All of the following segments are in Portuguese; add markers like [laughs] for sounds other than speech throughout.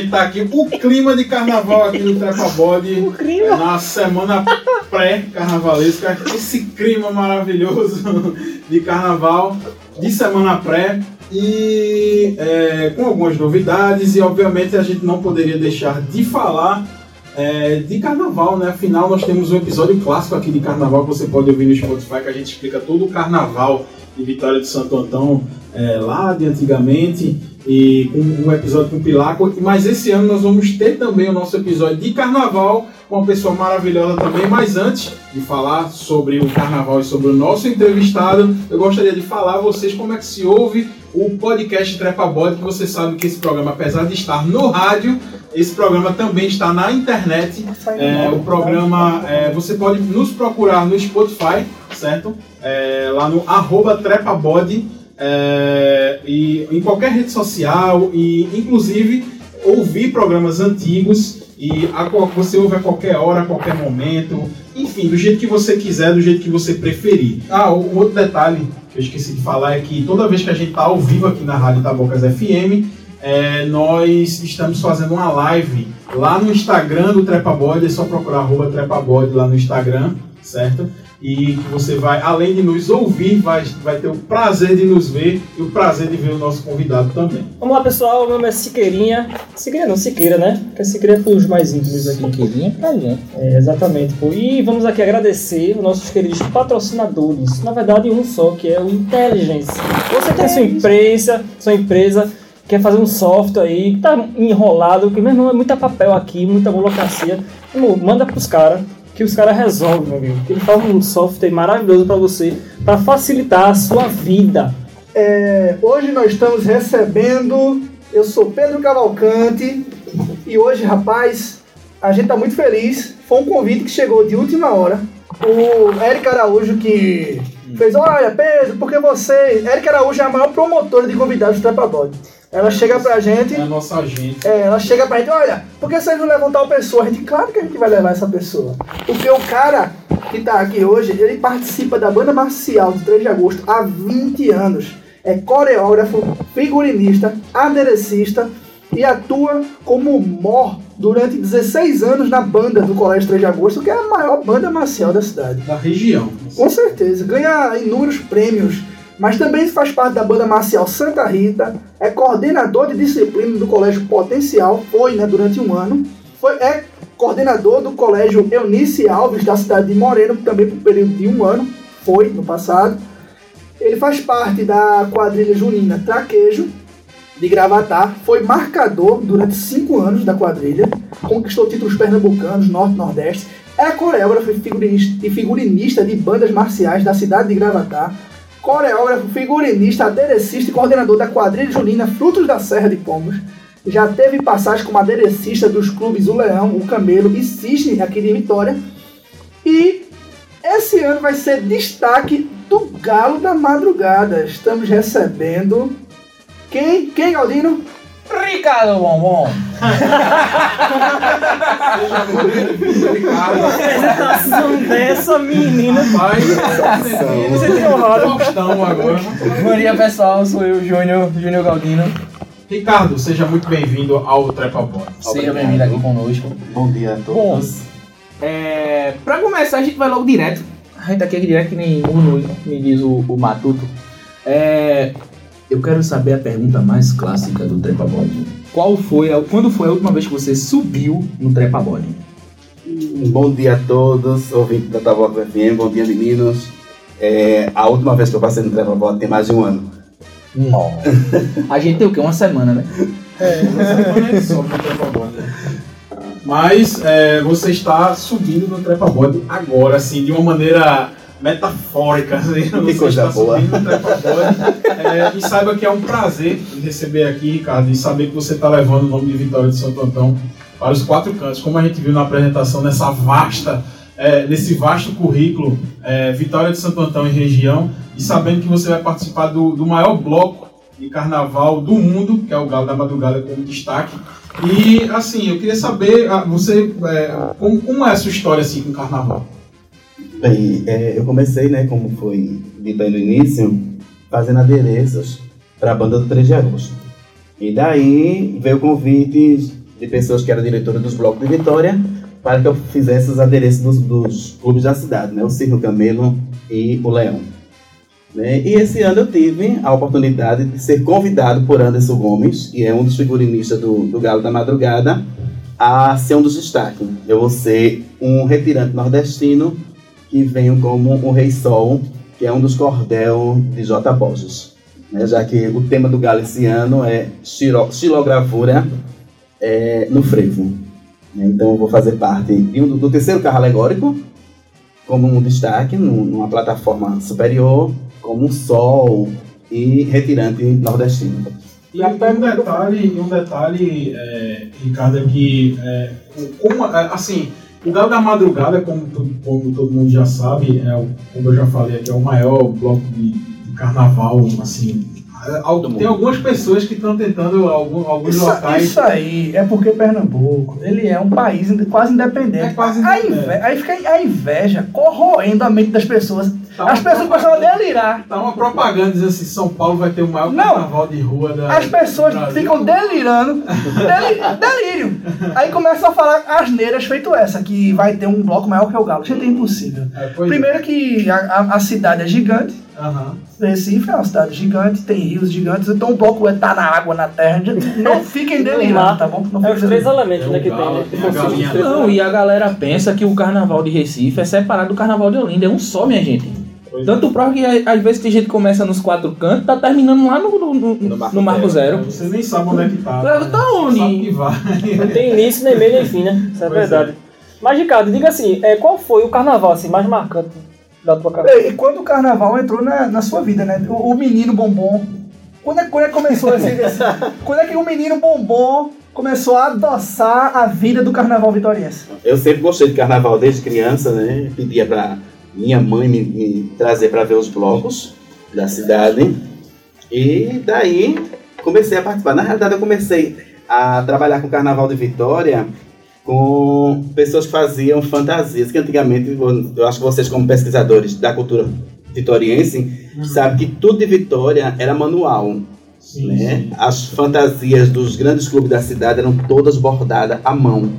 gente tá aqui, o clima de carnaval aqui no Trepa Bode. O clima. na semana pré-carnavalesca, esse clima maravilhoso de carnaval, de semana pré, e é, com algumas novidades, e obviamente a gente não poderia deixar de falar é, de carnaval, né? Afinal, nós temos um episódio clássico aqui de carnaval que você pode ouvir no Spotify, que a gente explica todo o carnaval de Vitória de Santo Antão, é, lá de antigamente e com um episódio com Pilaco. Mas esse ano nós vamos ter também o nosso episódio de carnaval com uma pessoa maravilhosa também. Mas antes de falar sobre o carnaval e sobre o nosso entrevistado, eu gostaria de falar a vocês como é que se ouve o podcast Trepa Bode, que você sabe que esse programa, apesar de estar no rádio, esse programa também está na internet. É, o programa, é, você pode nos procurar no Spotify, certo? É, lá no arroba trepabode é, e em qualquer rede social e inclusive ouvir programas antigos e a, você ouve a qualquer hora, a qualquer momento, enfim, do jeito que você quiser, do jeito que você preferir. Ah, o outro detalhe que eu esqueci de falar é que toda vez que a gente está ao vivo aqui na Rádio Tabocas FM, é, nós estamos fazendo uma live lá no Instagram do Trepabode, é só procurar arroba Trepabode lá no Instagram, certo? E que você vai, além de nos ouvir, vai, vai ter o prazer de nos ver e o prazer de ver o nosso convidado também. Vamos lá, pessoal. Meu nome é Siqueirinha. Siqueira não, Siqueira, né? Porque Siqueira é os mais íntimos aqui. Queria pra gente. É, exatamente. Pô. E vamos aqui agradecer os nossos queridos patrocinadores. Na verdade, um só, que é o Intelligence. Você tem sua empresa, sua empresa quer fazer um software aí que tá enrolado, que mesmo é muita papel aqui, muita burocracia. Irmão, Manda pros caras que os caras resolvem, meu amigo. Ele faz um software maravilhoso para você, para facilitar a sua vida. É, hoje nós estamos recebendo. Eu sou Pedro Cavalcante e hoje, rapaz, a gente tá muito feliz. Foi um convite que chegou de última hora. O Eric Araújo que fez: Olha, Pedro, porque você. Eric Araújo é a maior promotora de convidados do Trapabode. Ela chega pra gente. É a nossa agente. É, ela chega pra gente, olha, por que vocês não levam tal pessoa? A gente, claro que a gente vai levar essa pessoa. Porque o cara que tá aqui hoje, ele participa da banda marcial do 3 de agosto há 20 anos. É coreógrafo, figurinista, aderecista e atua como mor durante 16 anos na banda do Colégio 3 de agosto, que é a maior banda marcial da cidade. Da região. Com certeza, ganha inúmeros prêmios, mas também faz parte da banda marcial Santa Rita, é coordenador de disciplina do Colégio Potencial, foi né, durante um ano, foi, é coordenador do Colégio Eunice Alves, da cidade de Moreno, também por um período de um ano, foi no passado. Ele faz parte da quadrilha junina Traquejo, de Gravatar, foi marcador durante cinco anos da quadrilha, conquistou títulos pernambucanos, norte nordeste, é coreógrafo e figurinista, e figurinista de bandas marciais da cidade de Gravatar, coreógrafo, figurinista, aderecista e coordenador da quadrilha junina Frutos da Serra de Pomos. Já teve passagem como aderecista dos clubes O Leão, O Camelo e Cisne aqui de Vitória. E esse ano vai ser destaque do Galo da Madrugada. Estamos recebendo. Quem? Quem, Galdino? Ricardo Bombom. Ricardo, apresentação dessa menina. rapaz, Você tem honrado. Faustão agora. Bom dia, pessoal. Sou eu, Júnior, Júnior Galdino. Ricardo, seja muito bem-vindo ao Trepa Bola. Seja bem-vindo aqui conosco. Bom dia a Bom, todos. é, pra começar, a gente vai logo direto. A gente tá aqui direto que nem Bruno me diz o, o Matuto. É, eu quero saber a pergunta mais clássica do Trepa Bode. Qual foi a, quando foi a última vez que você subiu no Trepa Bode? Bom dia a todos, ouvintes da Taboca FM, bom dia meninos. É, a última vez que eu passei no Trepa Bola tem mais de um ano. Nossa. [laughs] A gente tem o quê? Uma semana, né? Mas é, você está subindo no Trepa Bode agora, assim, de uma maneira metafórica. Assim, você coisa está boa. subindo Bode. É, e saiba que é um prazer receber aqui, Ricardo, e saber que você está levando o nome de Vitória de Santo Antão para os quatro cantos. Como a gente viu na apresentação, nessa vasta, é, nesse vasto currículo, é, Vitória de Santo Antão e região, e sabendo que você vai participar do, do maior bloco de carnaval do mundo, que é o Galo da Madrugada como destaque. E assim, eu queria saber, ah, você, é, como, como é a sua história assim com o carnaval? Bem, é, eu comecei, né, como foi dito aí no início, fazendo adereços para a banda do 3 de agosto. E daí veio convite de pessoas que eram diretoras dos blocos de Vitória para que eu fizesse os adereços dos, dos clubes da cidade, né? O Circo Camelo e o Leão. Né? E esse ano eu tive a oportunidade de ser convidado por Anderson Gomes, que é um dos figurinistas do, do Galo da Madrugada, a ser um dos destaques. Eu vou ser um retirante nordestino que venho como um Rei Sol, que é um dos cordel de J. Borges. Né? Já que o tema do Galo esse ano é xilogravura é, no frevo. Né? Então eu vou fazer parte um- do terceiro carro alegórico, como um destaque num- numa plataforma superior, como um sol e retirante nordestino. E, um detalhe, um detalhe é, Ricardo, é que é, o- é, assim, o Galo da Madrugada, como, tu- como todo mundo já sabe, é, o- como eu já falei aqui, é o maior bloco de, de carnaval, assim. É, tem mundo. algumas pessoas que estão tentando algum- alguns Isso, locais. isso aí é porque Pernambuco ele é um país quase independente. É quase a independente. inve- Aí fica a inveja corroendo a mente das pessoas. Tá As pessoas começam a delirar. Tá uma propaganda dizendo assim: São Paulo vai ter o maior Não. carnaval de rua da. As pessoas ficam delirando. Deli- delírio. Aí começam a falar asneiras feito essa, que vai ter um bloco maior que o Galo. Gente, é impossível. É, é. Primeiro que a, a- a cidade é gigante. Aham. Recife é uma cidade gigante, tem rios gigantes, então o bloco é tá na água, na terra. Não [laughs] fiquem delirando, tá bom? Não É os três elementos É né, que galo, tem, né? três Não, e a galera pensa que o carnaval de Recife é separado do carnaval de Olinda. É um só, minha gente. Pois Tanto prova que a- às vezes tem gente que começa nos quatro cantos, tá terminando lá no, no, no- No Marco no Marco Zero. Você nem sabe onde é que tá. Tá- né? tá onde? Sabe que vai. Não tem início, nem meio, nem fim, né? Isso é Pois verdade. Mas, Ricardo, diga assim, é, qual foi o carnaval assim, mais marcante da tua carreira? E quando o carnaval entrou na, na sua vida, né? O, o menino bombom. Quando é, quando é que começou esse, esse- [laughs] Quando é que o menino bombom começou a adoçar a vida do carnaval vitoriense? Eu sempre gostei de carnaval desde criança, né? Pedia pra minha mãe me, me trazer para ver os blocos da cidade. E daí comecei a participar. Na realidade, eu comecei a trabalhar com o Carnaval de Vitória com pessoas que faziam fantasias, que antigamente, eu- acho que vocês como pesquisadores da cultura vitoriense, sabem que tudo de Vitória era manual Sim, né? sim. As fantasias dos grandes clubes da cidade eram todas bordadas à mão.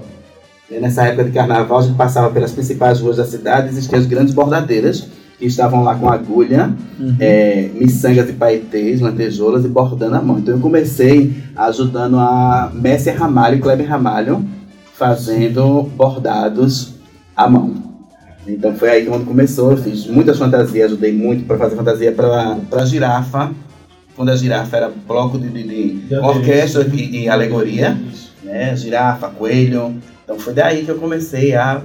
E Nessa época de carnaval, a gente passava pelas principais ruas da cidade, existiam as grandes bordadeiras, que estavam lá com agulha, é, miçangas e paetês, lantejoulas e bordando à mão. Então eu comecei ajudando a Messi Ramalho e Kleber Ramalho, fazendo bordados à mão. Então foi aí que quando começou, eu fiz muitas fantasias, ajudei muito para fazer fantasia para a girafa, quando a girafa era bloco de, de- de orquestra e, e alegoria, né? Girafa, coelho. Então foi daí que eu comecei a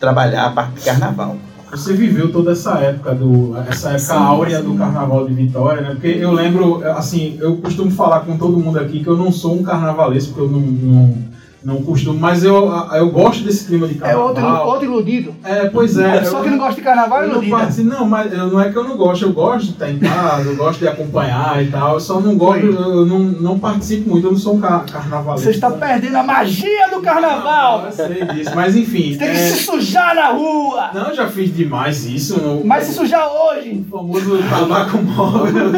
trabalhar a parte de carnaval. Você viveu toda essa época do essa época áurea do Carnaval de Vitória, né? Porque eu lembro, assim, eu costumo falar com todo mundo aqui que eu não sou um carnavalesco, porque eu não, não, não costumo, mas eu, eu gosto desse clima de É carnaval. outro, outro iludido. É, pois é. Só eu- que não gosta de carnaval é eu não, iludido. participo- não, mas eu- não é que eu não gosto, eu gosto de estar em casa, eu gosto de acompanhar e tal, eu só não gosto, eu não, não participo muito, eu não sou um car carnavalesco. Você está perdendo a magia do carnaval. Eu sei disso, mas enfim. Você tem que é- se sujar na rua. Não, eu já fiz demais isso. No... Mas se sujar hoje. O famoso tabaco móvel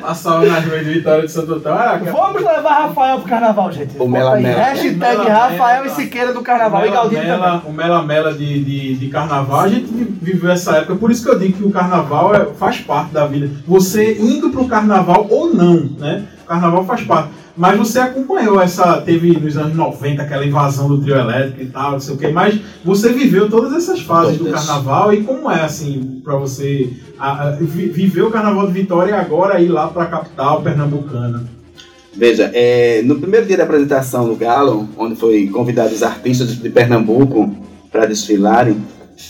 passava nas ruas de Vitória de Santo Antônio. Ah, que- Vamos levar Rafael pro carnaval, gente. O Bota Mela aí, Mela. Hashtag Rafael e Siqueira do carnaval. E Mela Galdino também. Mela, o Mela Mela de, de, de carnaval, a gente vi- viveu essa época. Por isso que eu digo que o carnaval é- faz parte da vida. Você indo pro carnaval ou não, né? O carnaval faz parte. Mas você acompanhou essa. Teve nos anos 90 aquela invasão do trio elétrico e tal, não sei o quê. Mas você viveu todas essas fases do carnaval e como é assim pra você a- a- vi- viver o carnaval de Vitória e agora ir lá pra capital pernambucana? Veja, é, no primeiro dia da apresentação do Galo, onde foi convidados os artistas de Pernambuco para desfilarem,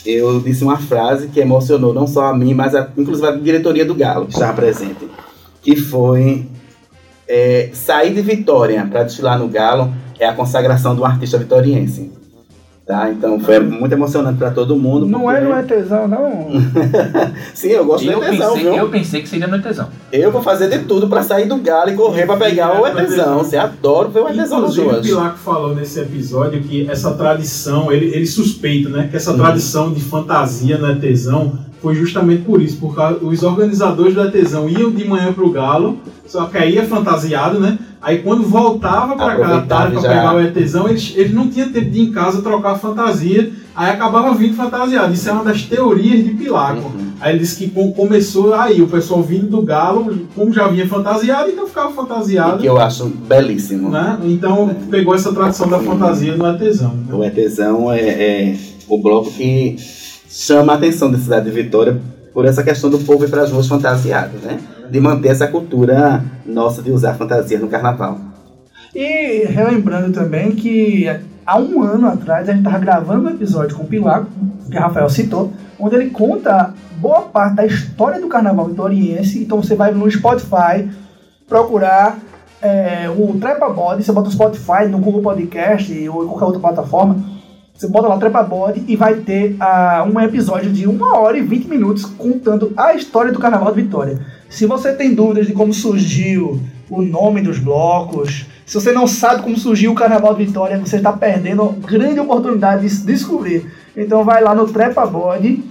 eu disse uma frase que emocionou não só a mim, mas a, inclusive a diretoria do Galo, que estava presente, que foi é, sair de Vitória para desfilar no Galo é a consagração do artista vitoriense. Tá? Então foi muito emocionante para todo mundo. Não porque- é, não é tesão, não. Sim, eu gosto Eu de tesão, pensei, viu? eu pensei que seria no tesão. Eu vou fazer de tudo pra sair do galo e correr pra pegar o Etesão. Você adora ver o Etesão nos Inclusive, o dois. Pilaco falou nesse episódio que essa tradição, ele, ele suspeita, né? Que essa tradição de fantasia no Etesão foi justamente por isso, porque os organizadores do ETzão iam de manhã pro Galo, só que aí é fantasiado, né? Aí quando voltava à Aproveitava tarde já. pegar o ETzão, eles, eles não tinham tempo de ir em casa trocar fantasia, aí acabava vindo fantasiado. Isso é uma das teorias de Pilaco. Uhum. Aí ele disse que com- começou aí, o pessoal vindo do Galo, como já vinha fantasiado, então ficava E fantasiado. que eu acho belíssimo. Né? Então pegou essa tradição da fantasia no ETzão. né? O ETzão é, é o bloco que chama a atenção da cidade de Vitória por essa questão do povo ir para as ruas fantasiadas, né? De manter essa cultura nossa de usar fantasia no carnaval. E relembrando também que há um ano atrás a gente estava gravando um episódio com o Pilaco, que o Rafael citou, onde ele conta boa parte da história do carnaval vitoriense. Então você vai no Spotify procurar é, o Trepa Body, você bota o Spotify no Google Podcast ou em qualquer outra plataforma. Você bota lá Trepa Body e vai ter um episódio de 1 hora e 20 minutos contando a história do Carnaval de Vitória. Se você tem dúvidas de como surgiu o nome dos blocos, se você não sabe como surgiu o Carnaval de Vitória, você está perdendo grande oportunidade de se descobrir. Então vai lá no Trepa Body,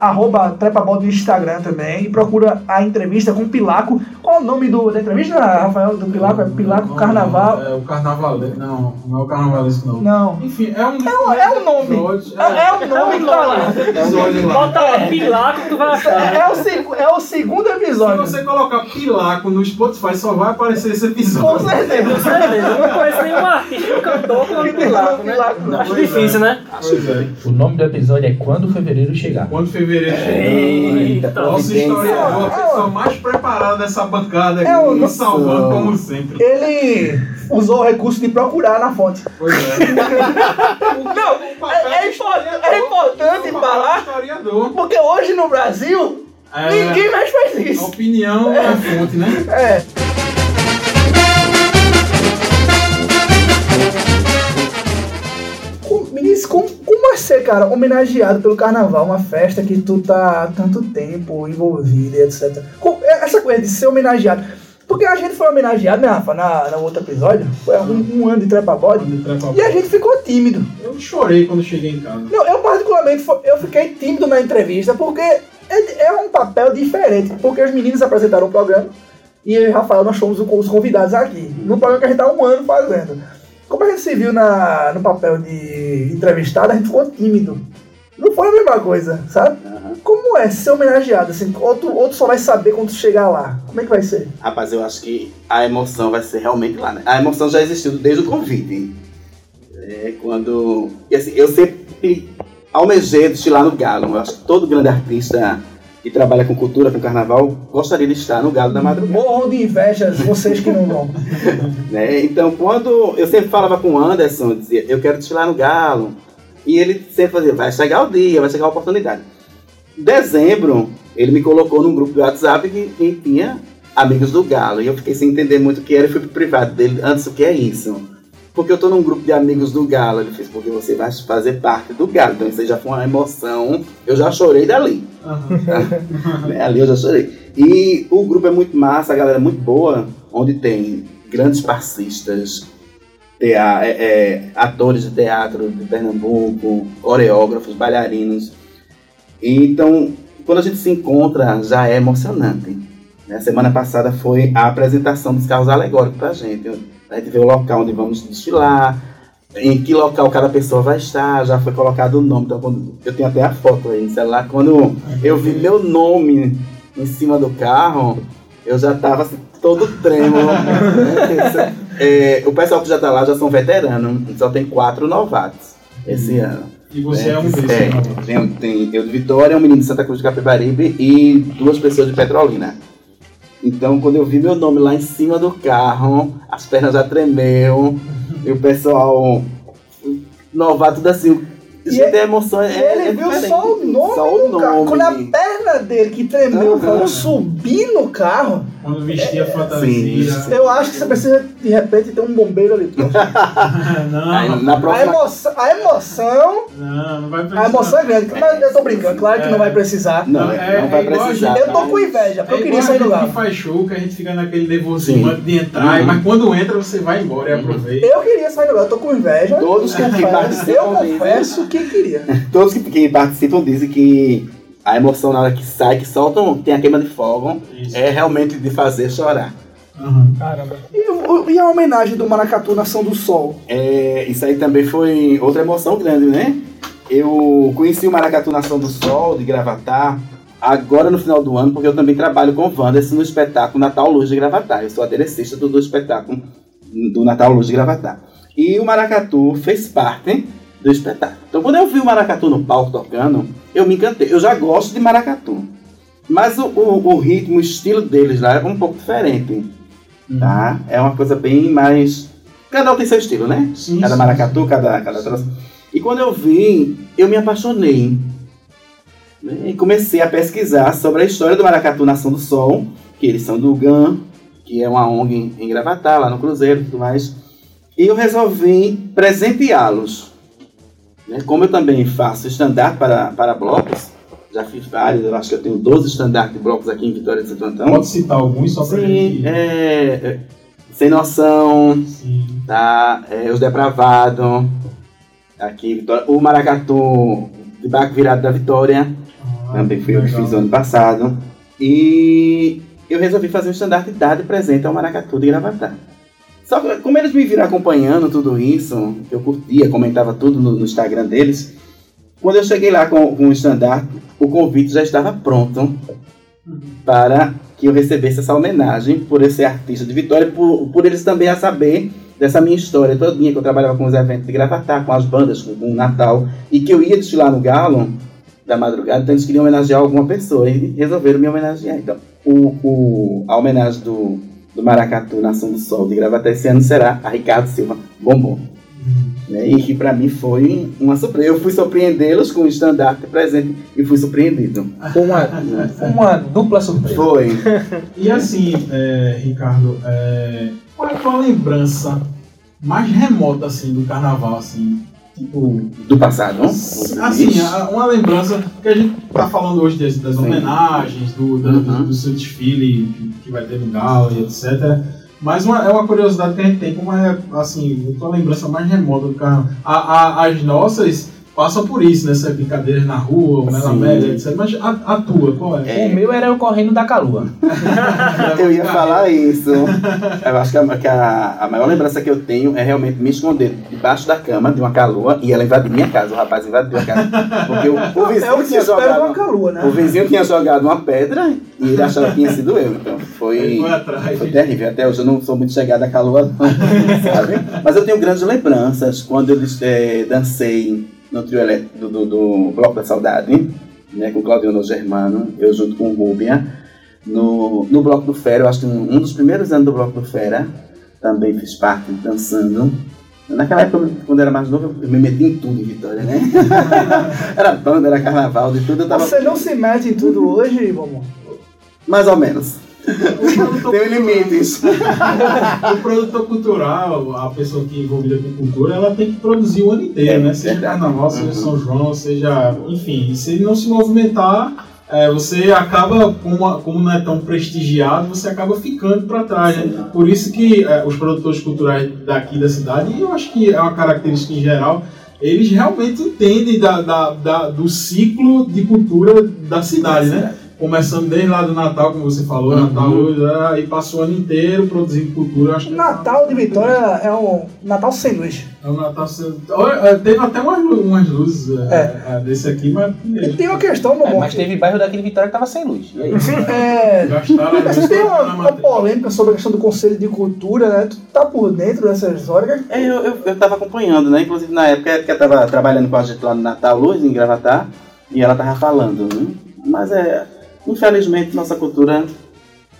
arroba Trepa Body no Instagram também, e procura a entrevista com o Pilaco. Qual o nome do, da entrevista, Rafael? Do Pilaco? É Pilaco Não, Carnaval? É o carnaval. Não, não é o carnavalesco, não. Não. Enfim, é um. É um- é um nome. episódios- É, é o nome que tá lá. episódio lá. Bota lá, Pilaco que tu vai achar. É o, é o segundo Se episódio. você colocar Pilaco no Spotify, só vai aparecer esse Com episódio. certeza. Com certeza. Eu não conheço nenhum artista, um cantor com nome Pilaco, né? Pilaco, não. Acho difícil, né? Pois é. O nome do episódio é Quando Fevereiro Chegar. Quando fevereiro chegar. Eita, Nosso historiador, a pessoa mais preparada dessa bancada aqui, É nos nosso- salvando como sempre. Ele usou o recurso de procurar na fonte. Pois é. [laughs] Não, é, é é importante falar, porque hoje no Brasil, É, ninguém mais faz a isso. opinião é fonte, né? É. cara, homenageado pelo carnaval? Uma festa que tu tá há tanto tempo envolvido e etc. É- Essa coisa de ser homenageado. Porque a gente foi homenageado, né, Rafa, na, no outro episódio. Foi um, um ano de trepa bode. E a gente ficou tímido. Eu chorei quando cheguei em casa. Não, eu particularmente eu fiquei tímido na entrevista porque é, é um papel diferente. Porque os meninos apresentaram o programa e eu e o Rafael nós fomos os convidados aqui. No programa que a gente tá um ano fazendo. Como a gente se viu na, no papel de entrevistado, a gente ficou tímido. Não foi a mesma coisa, sabe? Aham. Como é ser homenageado? Assim, outro, outro só vai saber quando chegar lá. Como é que vai ser? Rapaz, eu acho que a emoção vai ser realmente lá, né? A emoção já existiu desde o convite. É quando. E assim, eu sempre almejei desfilar no Galo. Eu acho que todo grande artista que trabalha com cultura, com carnaval, gostaria de estar no Galo da Madrugada. Morram de inveja vocês que não vão. [laughs] né? Então, quando eu sempre falava com o Anderson, eu dizia, eu quero desfilar no Galo. E ele sempre fazia, vai chegar o dia, vai chegar a oportunidade. Em dezembro, ele me colocou num grupo do WhatsApp que, que tinha amigos do Galo. E eu fiquei sem entender muito o que era e fui pro privado dele, antes o que é isso? Porque eu tô num grupo de amigos do Galo. Ele fez, porque você vai fazer parte do Galo. Então isso aí já foi uma emoção. Eu já chorei dali. Né? Ali eu já chorei. E o grupo é muito massa, a galera é muito boa, onde tem grandes passistas, tea- é, é, atores de teatro de Pernambuco, coreógrafos, bailarinos. E, então, quando a gente se encontra, já é emocionante. Né? Semana passada foi a apresentação dos carros alegóricos pra gente. A gente vê o local onde vamos desfilar, em que local cada pessoa vai estar, já foi colocado o nome. Então, quando- eu tenho até a foto aí no celular. Quando eu vi meu nome em cima do carro, eu já tava assim, todo trêmulo. né? É, o pessoal que já tá lá já são veteranos, só tem quatro novatos esse ano. E você é, um desses. É, tem, tem eu de Vitória, um menino de Santa Cruz de Capibaribe e duas pessoas de Petrolina. Então, quando eu vi meu nome lá em cima do carro, as pernas já tremeu, e o pessoal novato tudo assim. E Gente, a emoção é, E ele é viu só o nome Só o do carro. nome. Quando a perna dele que tremeu, falou subir no carro, Quando vestia Sim, fantasia. sim. eu acho que você precisa, de repente, ter um bombeiro ali. [laughs] não, Aí, na A próxima emoção, a emoção, não, não vai precisar. a emoção é grande. Mas eu tô brincando, claro que não vai precisar. Não, é, não vai a precisar. gente- Eu tô com inveja, porque eu É queria igual sair do a gente lugar. que faz show, que a gente fica naquele nervosismo Sim. antes de entrar, Uhum. mas quando entra você vai embora e aproveita. Eu queria sair do lugar, eu tô com inveja. Todos que [laughs] confesso, participam eu confesso que queria. [laughs] Todos que, que participam dizem que a emoção na hora que sai, que soltam, tem a queima de fogo, Isso. é realmente de fazer chorar. Aham. Caramba. E, o- e a homenagem do Maracatu Nação do Sol? É, isso aí também foi outra emoção grande, né? Eu conheci o Maracatu Nação do Sol, de Gravatar, agora no final do ano, porque eu também trabalho com o Wanderson no espetáculo Natal Luz de Gravatar. Eu sou aderecista do, do espetáculo do Natal Luz de Gravatar. E o Maracatu fez parte do espetáculo. Então, quando eu vi o Maracatu no palco tocando, eu me encantei. Eu já gosto de Maracatu. Mas o, o, o ritmo, o estilo deles lá é um pouco diferente. Tá? É uma coisa bem mais. Cada um tem seu estilo, né? Sim, cada sim. maracatu, cada, cada troço. E quando eu vi, eu me apaixonei. Né? E comecei a pesquisar sobre a história do Maracatu Nação do Sol, que eles são do GAN, que é uma ONG em Gravatar, lá no Cruzeiro e tudo mais. E eu resolvi presenteá-los. Né? Como eu também faço estandarte para, para blocos, já fiz vários, eu acho que eu tenho 12 estandartes de blocos aqui em Vitória de Santo Antão. Pode citar alguns só Sim, gente. é, é, Sem Noção, Sim. tá? É, os Depravados, aqui, Vitória, o Maracatu de Baco Virado da Vitória, Ah, também fui eu que fiz ano passado. E eu resolvi fazer um estandarte dar de presente ao Maracatu de Gravatar. Só que como eles me viram acompanhando tudo isso, eu curtia, comentava tudo no, no Instagram deles. Quando eu cheguei lá com, com o estandarte, o convite já estava pronto para que eu recebesse essa homenagem por eu ser artista de Vitória, por, por eles também a saber dessa minha história todinha, que eu trabalhava com os eventos de Gravatar, com as bandas, com, com o Natal, e que eu ia desfilar no Galo da madrugada, então eles queriam homenagear alguma pessoa e resolveram me homenagear. Então, o, o- a homenagem do, do Maracatu Nação do Sol de Gravatar esse ano será a Ricardo Silva Bombom. Né? E que pra mim foi uma surpresa. Eu fui surpreendê-los com o estandarte presente e fui surpreendido. Foi uma, uma dupla surpresa. Foi. E assim, é, Ricardo, é, qual é a tua lembrança mais remota assim do carnaval, assim? Tipo, Do passado. assim, a- uma lembrança que a gente tá falando hoje das, das homenagens, do, do, Uhum. do seu desfile que, vai ter no Galo e etc. Mas uma, é uma curiosidade que a gente tem, como é assim, a tua lembrança mais remota do carnaval. A, a- as nossas passam por isso, né? Essas brincadeiras na rua, o Sim. Melamédia, etc. Mas a, a tua, qual é? O meu era eu correndo da calua. [laughs] Eu ia falar isso. Eu acho que, a, que a- a maior lembrança que eu tenho é realmente me esconder debaixo da cama de uma caloa e ela invadir minha casa. O rapaz invadiu a casa. Porque o, o É o vizinho tinha de uma jogado. calua, né? O vizinho tinha jogado uma pedra e ele achava que tinha sido eu. Então foi. foi atrás. Foi terrível. Até hoje eu não sou muito chegado à calua, não, [laughs] sabe? Mas eu tenho grandes lembranças quando eu eh, dancei no trio elétrico do, do, do Bloco da Saudade, né, com Claudiono Germano, eu junto com o Rúbia. No, no Bloco do Fera, eu acho que um, dos primeiros anos do Bloco do Fera, também fiz parte dançando. Naquela época, quando eu era mais novo, eu me meti em tudo em Vitória, né? [laughs] era banda, era carnaval, de tudo, eu tava Você não se mete em tudo hoje, vamos. mais ou menos. [laughs] Tem limites. [laughs] o produtor cultural, a pessoa que é envolvida com cultura, ela tem que produzir o ano inteiro, né? Seja carnaval, seja Uhum. São João, seja. Enfim, se ele não se movimentar, é, você acaba, como, como não é tão prestigiado, você acaba ficando para trás. Né? Por isso que é, os produtores culturais daqui da cidade, e eu acho que é uma característica em geral, eles realmente entendem da, da- da- do ciclo de cultura da cidade, né? Começando desde lá do Natal, como você falou, Uhum. Natal, é, e passou o ano inteiro produzindo cultura. Acho Natal de Vitória é um Natal sem luz. é um Natal Olha, é, Teve até umas, umas luzes é, é, desse aqui, mas E tem uma questão, meu É, mas teve bairro daqui de Vitória que tava sem luz. E aí? É, gastaram a mas tem uma, uma polêmica sobre a questão do Conselho de Cultura, né? Tu tá por dentro dessa história? É, eu, eu, eu tava acompanhando, né? Inclusive na época que eu tava trabalhando com a gente lá no Natal Luz, em Gravatar, e ela tava falando, né? Mas é. Infelizmente nossa cultura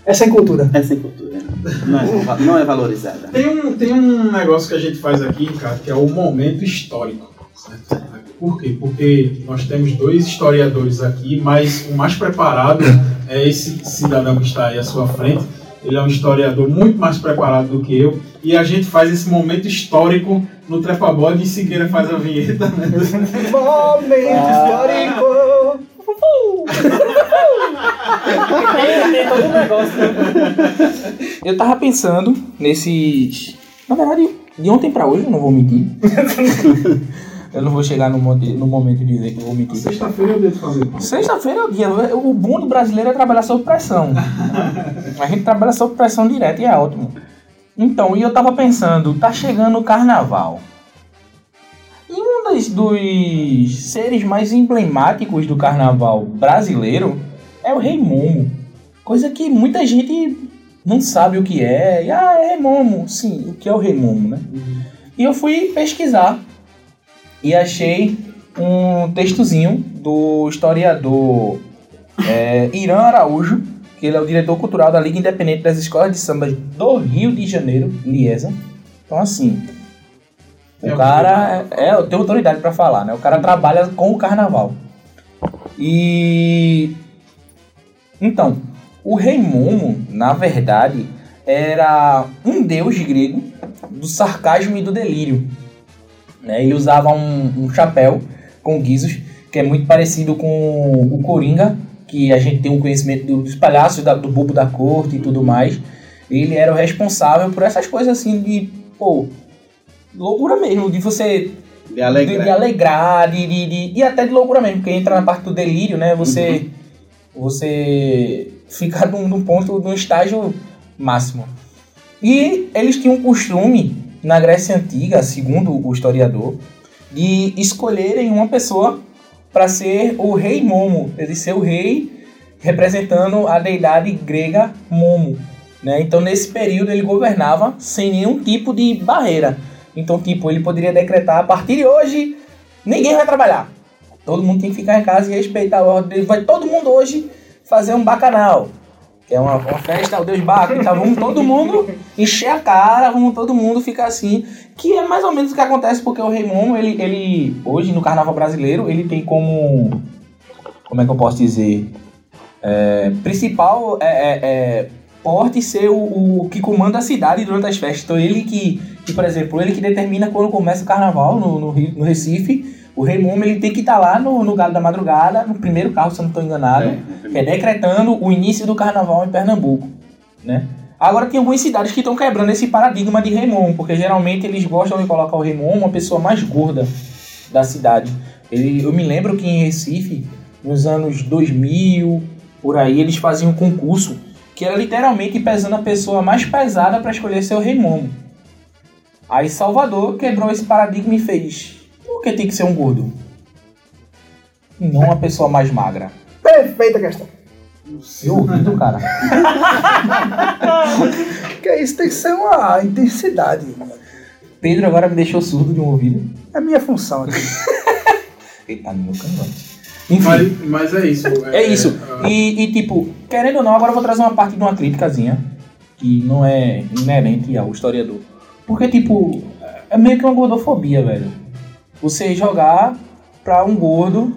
É sem cultura. é sem cultura. Não é, não é valorizada. Tem um, tem um negócio que a gente faz aqui, cara, que é o momento histórico. certo? Por quê? Porque nós temos dois historiadores aqui, mas o mais preparado é esse cidadão que está aí à sua frente. Ele é um historiador muito mais preparado do que eu. E a gente faz esse momento histórico no Trepa Bode e Siqueira faz a vinheta. Né? [laughs] Momento histórico. Tem, tem todo um negócio, né? Eu tava pensando nesses. Na verdade, de ontem pra hoje, eu não vou mentir. [laughs] Eu não vou chegar no, monte- no momento de dizer que eu vou mentir. Sexta-feira é o dia de fazer. Sexta-feira é o dia. O bom do brasileiro é trabalhar sob pressão. A gente trabalha sob pressão direto e é ótimo. Então, e eu tava pensando, tá chegando o carnaval. E um dos, dos seres mais emblemáticos do carnaval brasileiro é o Rei Momo. Coisa que muita gente não sabe o que é. E, ah, é Rei Momo. Sim, o que é o Rei Momo, né? E eu fui pesquisar e achei um textozinho do historiador é, Irã Araújo, que ele é o diretor cultural da Liga Independente das Escolas de Samba do Rio de Janeiro, Liesa. Então, assim, É o o cara é, é, tem autoridade pra falar, né? O cara trabalha com o carnaval. E. Então, o rei Momo, na verdade, era um deus grego do sarcasmo e do delírio. né? Ele usava um, um chapéu com guizos, que é muito parecido com o Coringa, que a gente tem um conhecimento do- dos palhaços, da- do bobo da corte e tudo mais. Ele era o responsável por essas coisas assim de, pô, loucura mesmo, de você De de, alegrar. de alegrar, de, de- de- e até de loucura mesmo, porque entra na parte do delírio, né? Você, você fica num, num ponto, num estágio máximo. E eles tinham um costume, na Grécia Antiga, segundo o historiador, de escolherem uma pessoa para ser o rei Momo, ele ser o rei representando a deidade grega Momo. Né? Então, nesse período, ele governava sem nenhum tipo de barreira. Então, tipo, ele poderia decretar a partir de hoje ninguém vai trabalhar. Todo mundo tem que ficar em casa e respeitar a ordem. Vai todo mundo hoje fazer um bacanal. Que é uma, uma festa ao Deus Baco. Então vamos todo mundo encher a cara, vamos todo mundo ficar assim. Que é mais ou menos o que acontece porque o Momo, ele, ele hoje no carnaval brasileiro, ele tem como. Como é que eu posso dizer? É, principal é, é, é porte ser o, o que comanda a cidade durante as festas. Então ele que, que, por exemplo, ele que determina quando começa o carnaval no, no, no Recife. O Rei Momo ele tem que estar lá no, no Galo da Madrugada, no primeiro carro, se eu não estou enganado, que é decretando o início do carnaval em Pernambuco. Né? Agora tem algumas cidades que estão quebrando esse paradigma de Rei Momo, porque geralmente eles gostam de colocar o Rei Momo uma pessoa mais gorda da cidade. Ele, eu me lembro que em Recife, nos anos 2000, por aí, eles faziam um concurso que era literalmente pesando a pessoa mais pesada para escolher seu Rei Momo. Aí Salvador quebrou esse paradigma e fez: por que tem que ser um gordo? E não uma pessoa mais magra. Perfeita questão. Eu ouvido, cara. [laughs] Porque isso tem que ser uma intensidade. Pedro agora me deixou surdo de um ouvido. É a minha função aqui. [laughs] Ele tá no meu cangote. Enfim. Mas, mas é isso. É isso. ah, E, e, tipo, querendo ou não, agora eu vou trazer uma parte de uma críticazinha que não é inerente ao historiador. Porque, tipo, é meio que uma gordofobia, velho. Você jogar pra um gordo.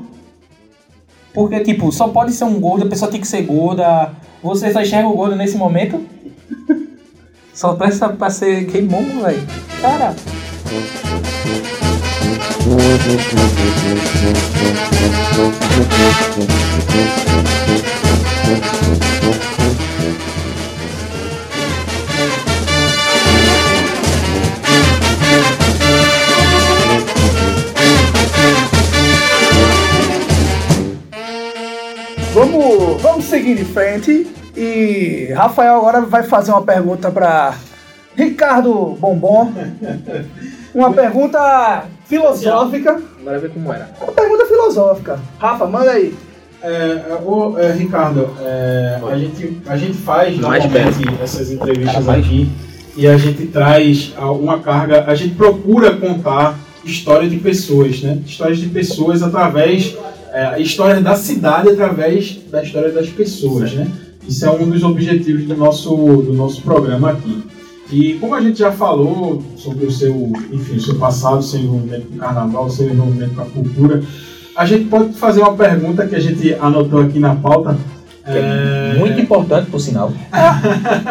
Porque, tipo, só pode ser um gordo, a pessoa tem que ser gorda. Você só enxerga o gordo nesse momento? [laughs] Só presta pra ser momo, velho. Cara. Seguir em frente. E Rafael agora vai fazer uma pergunta para Ricardo Bombom. Uma [laughs] pergunta filosófica. Bora ver como era. Uma pergunta filosófica. Rafa, manda aí. É, ô, é, Ricardo, é, a, gente, a gente faz normalmente essas entrevistas aqui e a gente traz uma carga, a gente procura contar histórias de pessoas, né? Histórias de pessoas através, é, histórias da cidade através da história das pessoas, né? Isso é um dos objetivos do nosso, do nosso programa aqui. E como a gente já falou sobre o seu, enfim, o seu passado, seu envolvimento com o carnaval, seu envolvimento com a cultura, a gente pode fazer uma pergunta que a gente anotou aqui na pauta. É, Muito importante, por sinal.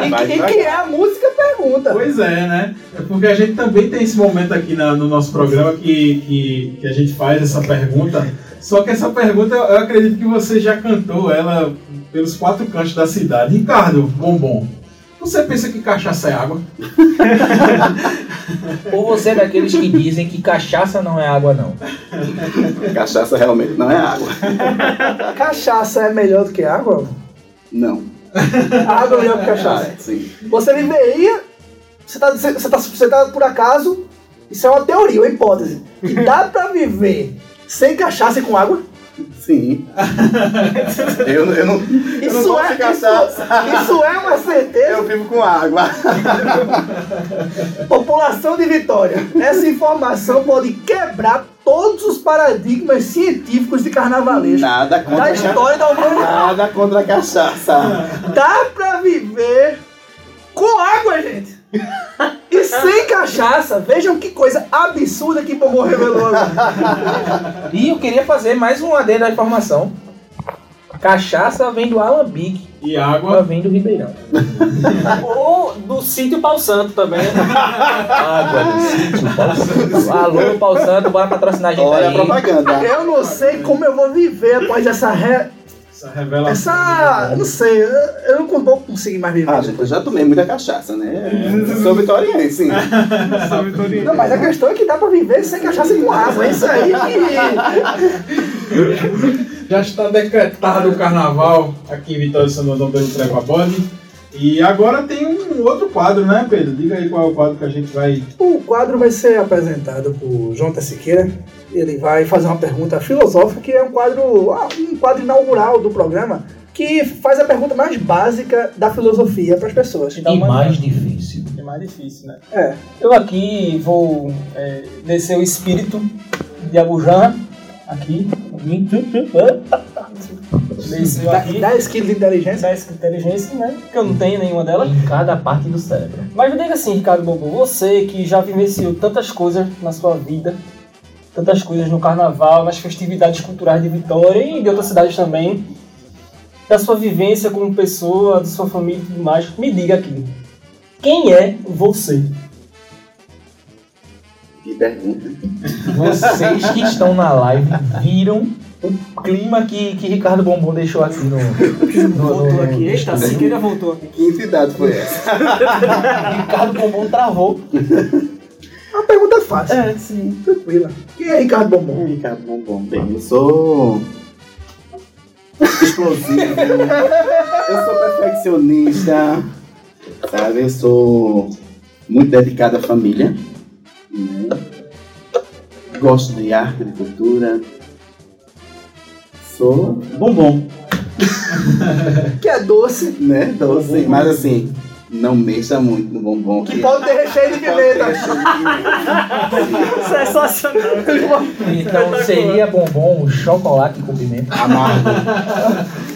E, Vai, que- e vai. é a música pergunta. Pois é, né? É porque a gente também tem esse momento aqui na- no nosso programa que, que, que a gente faz essa pergunta. Só que essa pergunta eu acredito que você já cantou ela pelos quatro cantos da cidade. Ricardo, bombom. Você pensa que cachaça é água? [laughs] Ou você é daqueles que dizem que cachaça não é água, não? Cachaça realmente não é água. Cachaça é melhor do que água? Não. Água é melhor que cachaça. Sim. Você viveria. Você tá, você, tá, você tá por acaso. Isso é uma teoria, uma hipótese. Que dá pra viver sem cachaça e com água? Sim. [laughs] eu, eu não, eu não Isso gosto é, de isso, cachaça. isso é uma certeza. Eu vivo com água. [laughs] População de Vitória. Essa informação pode quebrar todos os paradigmas científicos de carnavalesco. Nada contra Da a história da humanidade. Nada contra a cachaça. Dá pra viver com água, gente. E sem cachaça. Vejam que coisa absurda que Bombom revelou agora. E eu queria fazer mais um adendo à informação. Cachaça vem do Alambique, E água água. vem do Ribeirão. Ou do sítio Pau Santo também. Água do sítio, Pau Santo. Alô, Pau Santo, bora patrocinar a gente Olha a aí. propaganda. Eu não sei como eu vou viver após essa. Re... Essa revelação. Essa. Eu não sei. Eu, eu não vou conseguir mais viver. Ah, gente, eu já tomei muita cachaça, né? Sou vitoriense, sim. [laughs] Não, mas a questão é que dá pra viver sem cachaça e com água. É isso aí que. [laughs] Já está decretado o carnaval aqui em Vitória de Santo Antônio pelo Trepa Bode. E agora tem um outro quadro, né, Pedro? Diga aí qual é o quadro que a gente vai. O quadro vai ser apresentado por João Siqueira. Ele vai fazer uma pergunta filosófica, que é um quadro, ah, um quadro inaugural do programa, que faz a pergunta mais básica da filosofia para as pessoas. E mais difícil. É mais difícil, né? É. Eu aqui vou é, descer o espírito de Abujan. Aqui. Desceu aqui. 10 quilos de inteligência. 10 inteligência, né? Porque eu não tenho nenhuma delas. Em cada parte do cérebro. Mas me diga assim, Ricardo Bobo, você que já vivenciou tantas coisas na sua vida, tantas coisas no carnaval, nas festividades culturais de Vitória e de outras cidades também, da sua vivência como pessoa, da sua família e tudo mais, me diga aqui, quem é você? Que pergunta. Vocês que estão na live viram o clima que, que Ricardo Bombom deixou aqui no. no, no, Voltou aqui, no eita. Siqueira voltou aqui. Que entidade foi essa? [laughs] Ricardo Bombom travou. Fácil, É, sim. tranquila. Quem é Ricardo Bombom? Ricardo Bombom. Bem, eu sou. Explosivo. eu sou perfeccionista. Sabe? Eu sou muito dedicado à família. né? Gosto de arte, de cultura. Sou bombom, Que é doce, né? Doce. Mas assim, não mexa muito no bombom. que pode ter recheio de pimenta. Sensacional. [laughs] Então seria bombom chocolate com pimenta. Amargo.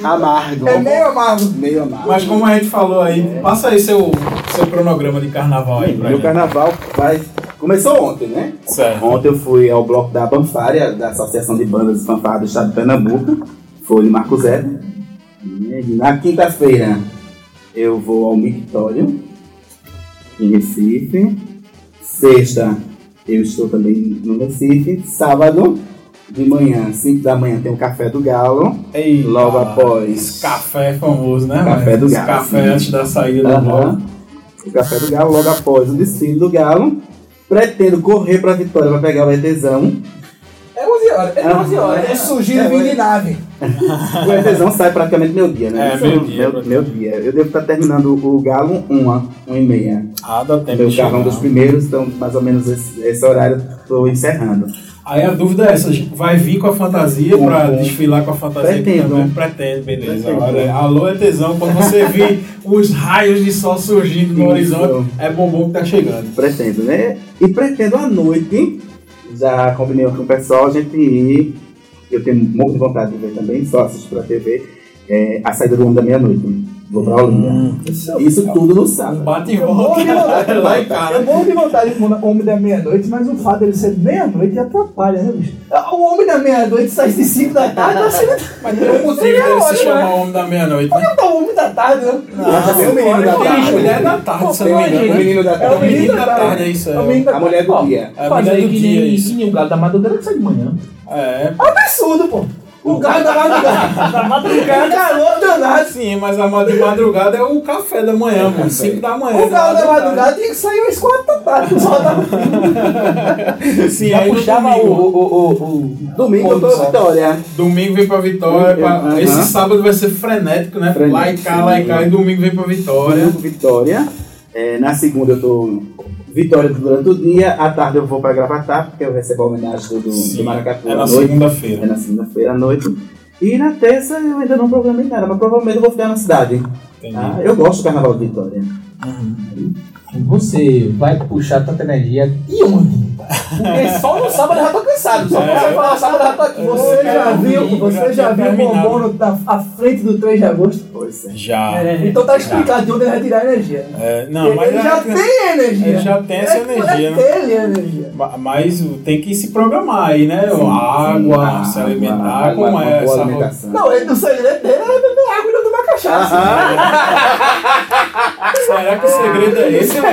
Amargo. É meio amargo. Meio amargo. Mas como a gente falou aí, passa aí seu, seu cronograma de carnaval aí pra Meu carnaval vai... começou ontem, né? Certo. Ontem eu fui ao bloco da Banfária, da Associação de Bandas e Fanfarras do Estado de Pernambuco. Foi de Marco Zero. E Na quinta-feira eu vou ao Mictório, em Recife. Sexta eu estou também no Recife. Sábado, de manhã, 5 da manhã, tem o Café do Galo. Eita, Logo após. Café famoso, né? Café mano? do Galo, Café sim. antes da saída do Aham. bloco. O Café do Galo, logo após o desfile do Galo. Pretendo correr pra Vitória pra pegar o ETzão. É 11 horas. É 11 horas. É surgindo vindo de nave. [laughs] O ETzão sai praticamente meu dia, né? É, meio dia, Meu, meu dia. Eu devo estar terminando o Galo uma, uma e meia. Ah, dá tempo Meu de carro é um dos primeiros, então mais ou menos esse, esse horário estou encerrando. Aí a dúvida é essa, vai vir com a fantasia pra Uhum. desfilar com a fantasia Pretendo. também? Pretende, beleza. Pretendo. Olha, alô, é tesão, quando você vir [laughs] os raios de sol surgindo no Isso. horizonte, é bombom que tá chegando. Pretendo, né? E pretendo à noite, já combinei com o pessoal, a gente ir. Eu tenho muita vontade de ver também, só assisto pela TV, é, a saída do homem da meia-noite. Vou pra Olinda. Hum. Isso tudo no Um sábado. bate e volta. Eu morro de vontade de no Homem da Meia-Noite, mas o fato dele ser meia-noite atrapalha, né, bicho? O Homem da Meia-Noite sai de 5 da tarde, assim, Mas tem um motivo Seria dele se chamar né? Homem da Meia-Noite, né? não tá o Homem da Tarde, né? Mas tem o menino da tarde. mulher da tarde, se não me engano. O né? menino da É o tarde. menino da tarde, é isso, é. É o da A mulher do dia. É a mulher aí do que dia, isso. nem o galo da madrugada que sai de manhã. É, Absurdo, pô. O galo da madrugada. [laughs] Da madrugada. Calor danado. Sim, mas a madrugada é o café da manhã, pô. 5 da manhã. O galo da madrugada tinha que sair às quatro da tarde. O sol tava Sim, Já aí puxava o, domingo. o, o, o, Domingo eu tô Vitória. Domingo vem pra Vitória. pra- Aham. Esse sábado vai ser frenético, né? Frenético, lá e cá, lá e cá. E domingo vem pra Vitória. Domingo, Vitória. É, na segunda eu tô Vitória durante o dia. À tarde eu vou pra Gravatar, porque eu recebo a homenagem do, do, do Maracatu é na noite. É segunda-feira. na segunda-feira à noite. E na terça eu ainda não programei nada, mas provavelmente eu vou ficar na cidade. Tá? Eu gosto do Carnaval de Vitória. Você vai puxar tanta energia de onde? Porque só no sábado eu já tô cansado. Só você falar sábado eu já tô aqui. Você já viu, você já viu o bombom da- à frente do 3 de agosto? Pois é. Já. Então tá explicado de onde ele vai tirar a energia. É, não, mas ele é- já tem energia. Ele já tem essa É- energia, é né? a energia. Ma- Mas tem que se programar aí, né? água, se alimentar, como é essa alimentação. Não, ele, o segredo dele é beber água e não tomar cachaça. [laughs] Será que o segredo é esse? [laughs]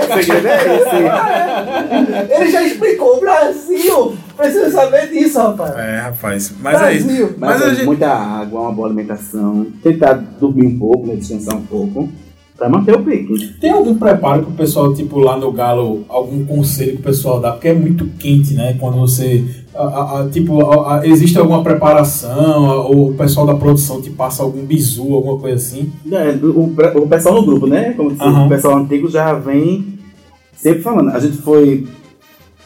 O segredo é esse. Ele já explicou, o Brasil precisa saber disso, rapaz. É, rapaz. Mas é isso. Brasil. Mas, Mas é gente. muita água, uma boa alimentação, tentar dormir um pouco, né, descansar um pouco, pra manter o pique. Tem algum preparo que o pessoal, tipo, lá no Galo, algum conselho que o pessoal dá? Porque é muito quente, né? Quando você. A- a- tipo, a- existe alguma preparação? Ou o pessoal da produção te passa algum bizu, alguma coisa assim? É, o, o pessoal no grupo, né? Como se Aham. o pessoal antigo já vem sempre falando. A gente foi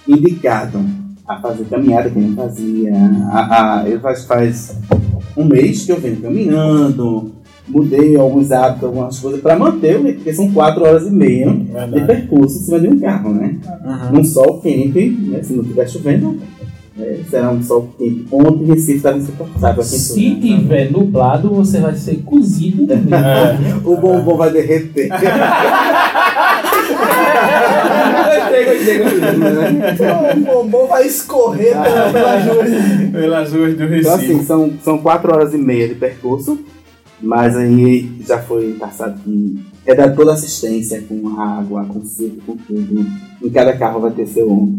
indicado a fazer caminhada que não fazia. A, a, eu faz, faz um mês que eu venho caminhando, mudei alguns hábitos, algumas coisas, para manter o ritmo, porque são quatro horas e meia de Verdade. percurso em cima de um carro, né? Uhum. Num sol quente, né? Se não estiver chovendo, né, será um sol quente. Ontem Recife estava insuportável. a Se quentura, né? tiver nublado, você vai ser cozido. [laughs] É. O bombom vai derreter. gostei, gostei, gostei. O bombom vai escorrer pela, pelas ruas do Então, Recife. assim, são, são quatro horas e meia de percurso, mas aí já foi passado que é dar toda assistência com água, com suco, com tudo. Em cada carro vai ter seu,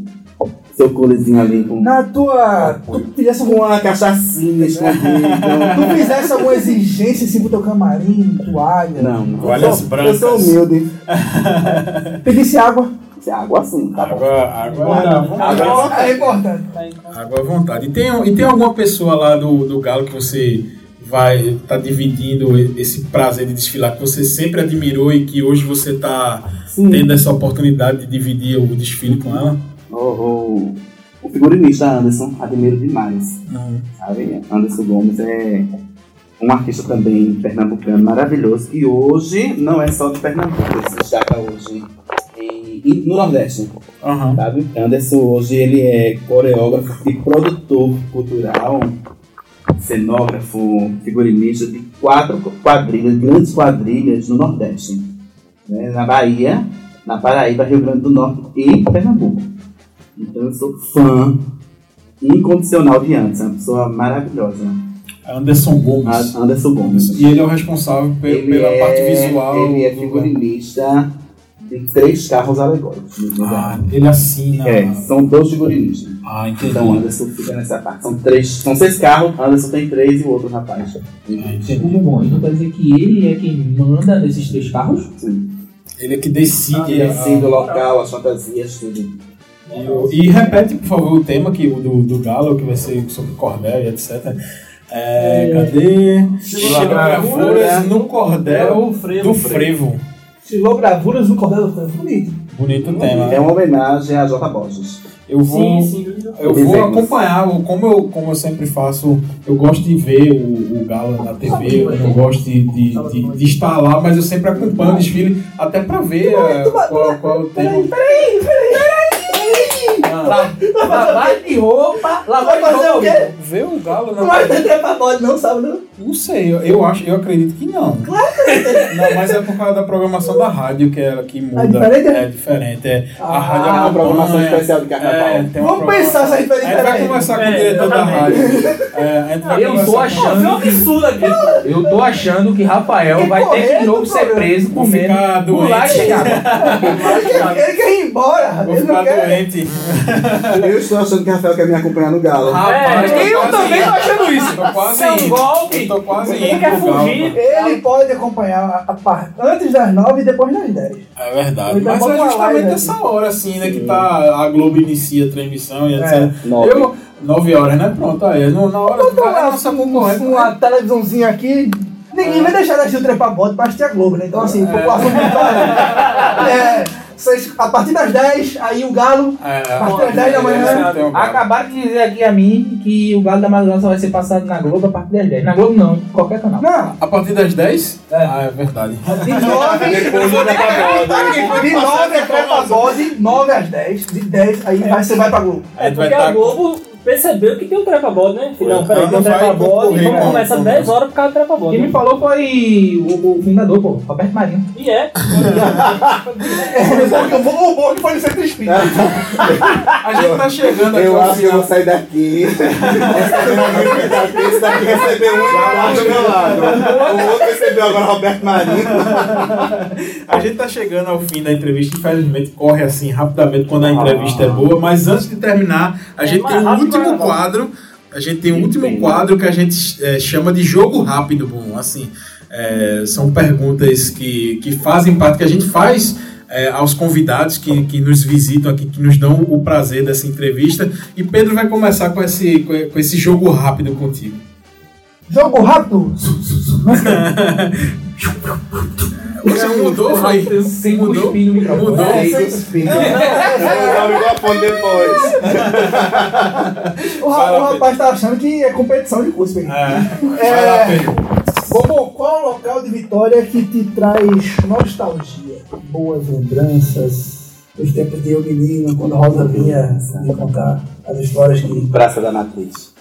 seu colezinho ali com, Na tua. Tu fizesse, com alguma, uma cachaçinha escondida. [laughs] tu fizesse alguma exigência assim pro teu camarim, toalha? Não, não. Toalhas eu brancas. Eu sou humilde. [laughs] Pedisse água. Se é água assim, tá bom. Água, água, água, É importante. água à vontade. E tem, e tem alguma pessoa lá do, do Galo que você vai estar dividindo esse prazer de desfilar que você sempre admirou e que hoje você está tendo essa oportunidade de dividir o desfile com ela? O, o, o figurinista Anderson, admiro demais. Não. Sabe? Anderson Gomes é um artista também pernambucano maravilhoso que hoje não é só de Pernambuco, ele se destaca hoje em, em- no Nordeste. Aham. Sabe? Anderson hoje ele é coreógrafo e produtor cultural, cenógrafo, figurinista de quatro quadrilhas, grandes quadrilhas no Nordeste. né? Na Bahia, na Paraíba, Rio Grande do Norte e Pernambuco. Então eu sou fã incondicional de Anderson, é uma pessoa maravilhosa. Anderson Gomes. A- Anderson Gomes. E ele é o responsável pe- Ele pela é- parte visual. Ele é do- figurinista de três carros alegóricos. Ah, ele assina. É, são dois figurinistas. Ah, entendi. Então Anderson fica nessa parte. São três, são seis carros, Anderson tem três e o outro rapaz. Ah, entendi. Como bom, então quer dizer que ele é quem manda nesses três carros? Sim. Ele é que decide. a- Descendo o local, as fantasias, tudo. E, o- e repete, por favor, o tema que, o do, do Galo, que vai ser sobre cordel e etc. É, cadê? Xilogravuras no cordel do frevo. Xilogravuras no cordel do frevo. Bonito. Bonito tema. É uma homenagem a J. Borges. Eu vou, eu vou acompanhar, como eu, como eu sempre faço, eu gosto de ver o, o Galo na TV, eu não gosto de, de, de, de estar lá, mas eu sempre acompanho o desfile, até pra ver é, qual, qual é o tema. Ah, Lavar de roupa, lavar Vai de fazer o roupa. quê? ver o Galo Não na vai ter trepa bode não, sabe não? Não sei, eu, eu acho, eu acredito que não. Claro que Não, mas é por causa da programação da rádio que ela que muda. É diferente, é? É diferente. É, a Ah, rádio uma programação especial de carnaval. É, tem uma Vamos pensar se a gente vai A gente vai diferente. conversar com o É, diretor da rádio. É, a gente vai Eu conversar tô com- achando. absurdo aqui. Eu tô achando que Rafael vai ter que de novo ser preso com medo. e doente. chegar. Ele quer, ele quer ir embora. Vou ele não ficar quer. doente. [laughs] Eu estou achando que Rafael quer me acompanhar no Galo. Rapaz, É, eu também tô indo. achando isso. Isso é um golpe. Eu tô quase Ele indo quer Galo, fugir. pô. Ele pode acompanhar a, a par- antes das 9 e depois das 10. É verdade. Então Mas bota é justamente essa hora, assim, né? Que tá, a Globo inicia a transmissão e etc. Nove. Eu, nove horas, né? Pronto, aí. no- Na hora que vai, é nossa concorrente. Uma televisãozinha aqui. Ninguém vai deixar de assistir o Trepa-Bode pra assistir a Globo, né? Então, assim, população vitória. [laughs] É, a partir das 10, aí o Galo. É, A partir das 10 da manhã. tem um Galo. Acabaram de dizer aqui a mim que o Galo da Madrugada só vai ser passado na Globo a partir das 10. Na Globo não, em qualquer canal. Não, A partir das 10? É. Ah, é verdade. de 9. [laughs] De 9 é Trepa-Bode, 9 às 10. De 10, aí vai, você vai pra Globo. É porque tá a Globo percebeu que tem um trepa-bode, né? Foi. Não, peraí, tem um trepa-bode e concorrer vamos com- começar com- 10 horas por causa do trepa-bode. Quem me né? falou foi o, o fundador, pô, Roberto Marinho. E é. O bom- O bom que foi no centro espírita. A gente tá chegando aqui Eu acho que eu vou sair daqui. Essa aqui esse daqui recebeu um e lá do meu lado. O outro recebeu agora Roberto Marinho. A gente tá chegando ao fim da entrevista, infelizmente corre assim rapidamente quando a entrevista é boa, mas antes de terminar, a É gente tem um rápido último quadro, a gente tem um último quadro que a gente é, chama de jogo rápido, bom, assim, é, são perguntas que, que fazem parte, que a gente faz é, aos convidados que, que nos visitam aqui, que nos dão o prazer dessa entrevista, e Pedro vai começar com esse, com esse jogo rápido contigo. Jogo rápido. [laughs] Você mudou, foi? Sem Mudou? Mudou? É, usar o microfone depois. O, ra- o rapaz tá achando que é competição de curso, velho. É, vai lá, Pedro. Como, qual o local de Vitória que te traz nostalgia? Boas lembranças dos tempos de eu menino, quando a Rosa vinha me contar as histórias que Praça da Matriz.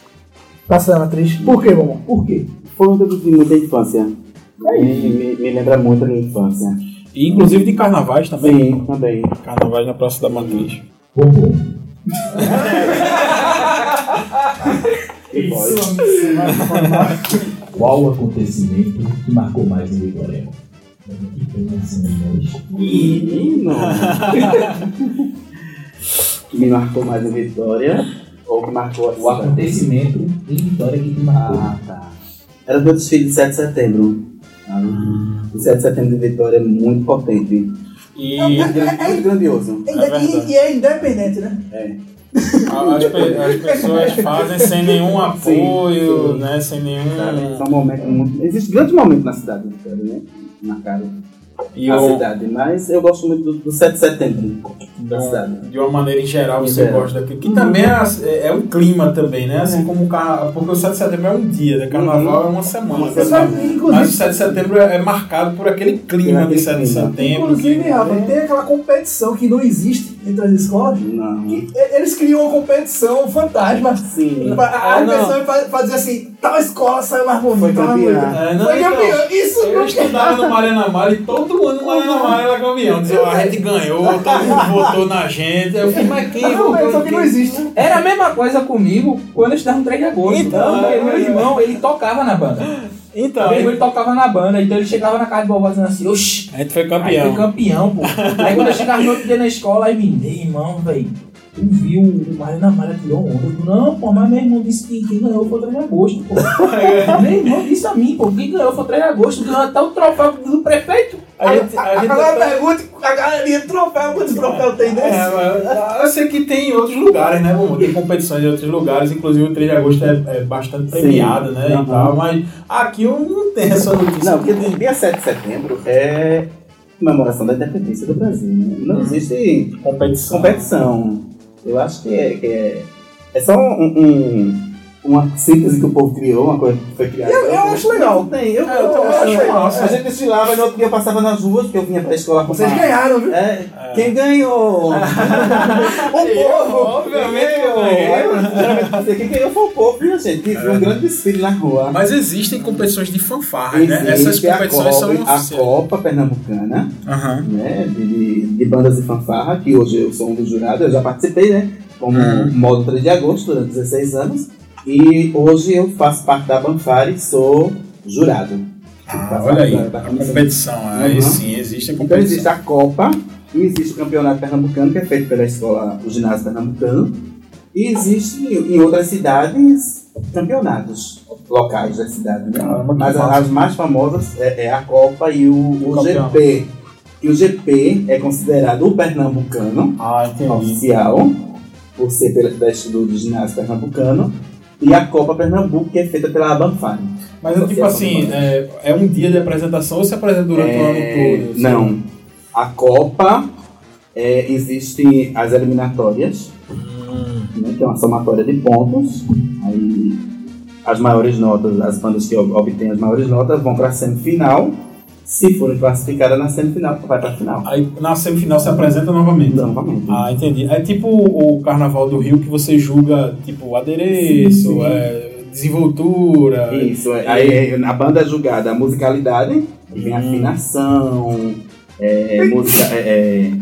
passa da matriz. Por quê, mamãe? Por quê? Foi um tempo de muita infância. Me, me, me lembra muito a minha infância. E inclusive de carnavais também. Sim, também. Carnavais na Praça da Matriz. [laughs] Pode. Qual o acontecimento que marcou mais em Vitória? Menino. [laughs] que me marcou mais em Vitória. Ou que marcou a O acontecimento em Vitória que te marcou. Ah, tá. Era do meu desfile de 7 de setembro. Sabe? O 7 de setembro de Vitória é muito potente. E Muito, gran- muito grandioso. E, É verdade. e- e é independente, né? É. as, pe- as pessoas fazem sem nenhum apoio, sim. né? Sem nenhum. Sabe? São momentos muito. Existem grandes momentos na cidade de Vitória, né? E a o- cidade. Mas eu gosto muito do, do 7 de setembro da cidade. de uma maneira em geral você geral. gosta daquilo. Que também é, é, é um clima também, né? Assim como o carnaval. Porque o 7 de setembro é um dia, né? Carnaval é uma semana. Você sabe? sabe, Mas o inclusive, 7 de setembro é, é marcado por aquele clima de Aquele 7 de setembro. inclusive, que- Rafa, tem aquela competição que não existe entre as escolas. Não. E Eles criam uma competição fantasma. Sim. A Ah, não. pessoa fa- fazia assim, tal escola saiu mais bonita. Foi campeã. É, não, Foi então. Isso Eu não estudava no Mariana Mara e todo ano no Mariana Mara era campeão. Dizia, a gente ganhou, todo mundo votou na gente. Eu fiquei, mas quem competição em que não existe. Era a mesma coisa comigo quando eu estudava no 3 de agosto. Então, meu é. irmão, ele tocava na banda. Então, Meu ele tocava na banda, então ele chegava na casa de vovó dizendo assim, oxi, a gente foi aí foi campeão. campeão, pô. Aí quando eu chegava no outro dia na escola, aí me ei, irmão, velho, tu viu o Mário na Mara tirou onda? Eu Não, pô, mas meu irmão disse que quem ganhou foi o 3 de agosto, pô. [laughs] meu irmão disse a mim, pô, quem ganhou foi o 3 de agosto, ganhou até o troféu do prefeito. A gente, a gente Agora até- pergunta, a galerinha troféu, quantos troféus tem É, desse? mas eu sei que tem em outros lugares, né? Tem competições em outros lugares, inclusive o 3 de agosto é, é bastante premiado, né? E Aham. tal, mas aqui eu não tenho essa notícia. Não, porque dia- dia 7 de setembro é comemoração da independência do Brasil. Né? Não existe competição. competição. Eu acho que é, que é, é só um, um- uma síntese que o povo criou, uma coisa que foi criada. Eu- eu acho legal. Tem, eu, É, eu também acho acho legal. massa. A gente desfilava e no outro dia eu passava nas ruas, porque eu vinha pra escola com Vocês ganharam, viu? É, Quem ganhou? [laughs] O povo! obviamente eu ganhei. Geralmente você, Quem ganhou foi o povo, minha gente. Que foi um grande desfile na rua. Mas existem competições de fanfarras, né? Essas Existe a competições são a. Copa Pernambucana, Aham. né, de, de, de bandas de fanfarra, que hoje eu sou um dos jurados, eu já participei, né, como Uhum. modo 3 de agosto, durante 16 anos, e hoje eu faço parte da Banfari e sou jurado. Ah, olha aí, da- da a competição. Aí Uhum. sim, existe a Então competição. existe a Copa, E existe o campeonato pernambucano, que é feito pela escola, o ginásio pernambucano. E existe em outras cidades campeonatos locais da cidade. Né? Caramba, Mas massa. as mais famosas é, é a Copa e o, o campeão. GP. E o GP é considerado o pernambucano Ah, oficial, por ser pela do ginásio pernambucano. E a Copa Pernambuco, que é feita pela Abanfari. Mas é tipo assim, é, é um dia de apresentação ou se apresenta durante o ano todo? assim? Não. A Copa é, existe as eliminatórias, né, que é uma somatória de pontos. Aí as maiores notas, as bandas que ob- obtêm as maiores notas vão para a semifinal. Se forem classificadas na semifinal, vai para a final. Aí na semifinal se apresenta novamente. Novamente. Ah, entendi. É tipo o Carnaval do Rio que você julga, tipo, adereço, Sim, sim. é, desenvoltura. Isso, é. aí a banda é julgada a musicalidade, vem a afinação, é, música, é, é,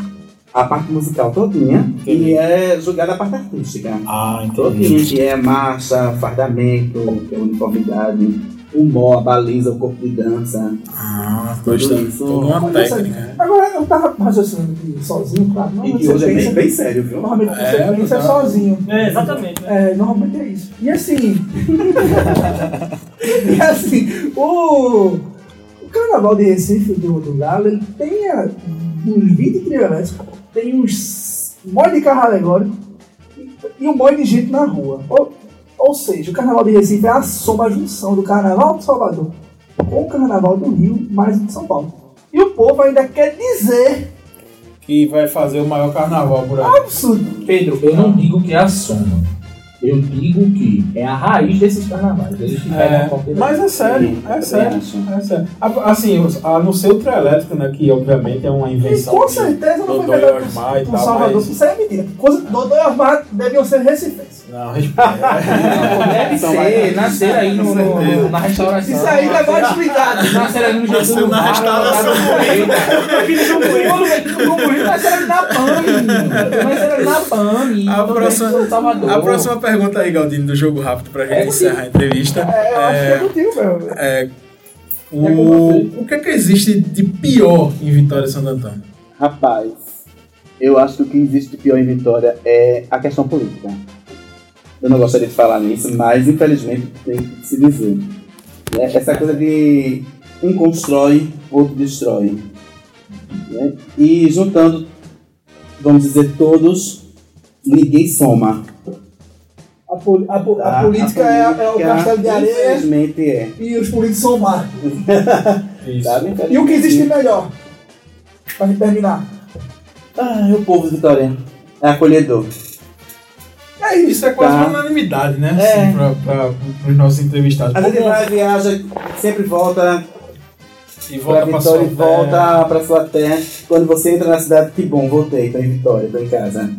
a parte musical todinha, e é julgada a parte artística. Ah, entendi. Todinha, que é marcha, fardamento, que é uniformidade, o mó, a baliza, o corpo de dança. Ah, Tudo gostei. isso. Toda uma Mas técnica. Agora, eu tava raciocinando aqui sozinho, claro. E Normalmente que hoje é bem, bem sério, viu? Normalmente você É, pensa não. sozinho. É, exatamente. né? É, normalmente é isso. E assim. [laughs] e assim, o, o carnaval de Recife do, do Galo, ele tem ah, uns 20 trilhos elétricos, tem uns molde de carro alegórico e, e um monte de gente na rua. Ou, ou seja, o carnaval de Recife é a soma, a junção do carnaval de Salvador com o carnaval do Rio mais o de São Paulo. E o povo ainda quer dizer Que vai fazer o maior carnaval por aí. absurdo. Pedro, eu não digo que é a soma. Eu digo que é a raiz desses carnavais. Eles É, mas é sério, é sério, é sério. Assim, a não ser o trio elétrico, né, que obviamente é uma E invenção. com de certeza não foi Dodô e Osmar e por tal, Salvador. mas- Isso é mentira. Coisa- Dodô e Osmar deviam ser recifenses. [laughs] Não. Deve São ser, mais- nascer aí no, no- na restauração. Isso aí levou explicado. Nascer aí no Nasceu Jesus. na restauração Nasceram ali na PAN, menino. Nasceram ali na PAN. e A próxima-. A próxima pergunta aí, Galdino, do jogo rápido, pra gente É encerrar a entrevista. É, eu acho que é É, contigo, é, o, É o que é que existe de pior em Vitória e Santo Antônio? Rapaz, eu acho que o que existe de pior em Vitória é a questão política. Eu não gostaria de falar nisso, mas infelizmente tem que se dizer. Né? Essa coisa de um constrói, outro destrói. Né? E juntando, vamos dizer, todos, ninguém soma. A, poli- a po- a tá? política é, é o castelo de areia Infelizmente é. e os políticos são o mar. [laughs] Isso. Sabe? E o que existe melhor? Pra gente terminar. Ah, o povo Vitória. É acolhedor. É isso. É quase Tá. uma unanimidade, né? É. Assim, pra, pra, pros nossos entrevistados. Às vezes vai, viaja, sempre volta E pra volta pra Vitória sua e volta pra sua terra. Quando você entra na cidade, que bom, voltei, tô em Vitória, tô em casa.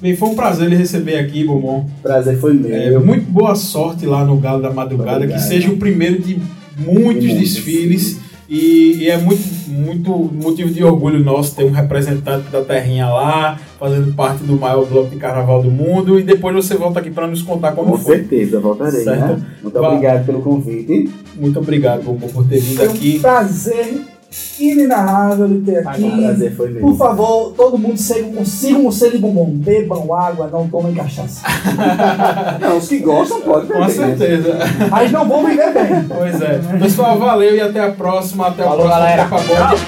Bem, foi um prazer lhe receber aqui, Bobon. Prazer foi meu. É, muito boa sorte lá no Galo da Madrugada, Obrigado. que seja o primeiro de muitos De muitos. desfiles. E, e é muito, muito motivo de orgulho nosso ter um representante da terrinha lá, fazendo parte do maior bloco de carnaval do mundo. E depois você volta aqui para nos contar como Com foi. certeza, voltarei, né? Muito obrigado pelo convite. Muito obrigado, Bobon, por ter vindo Foi um aqui. prazer inenarrável de ter aqui. Prazer foi Por favor, todo mundo sigam, sigam o selo de bombom. Bebam água, não tomem cachaça. [laughs] Não, os que gostam podem Com beber. certeza. Mas não vão viver bem. Pois é. Pessoal, valeu e até a próxima. Até o Falou, próximo galera. Trepa Bond.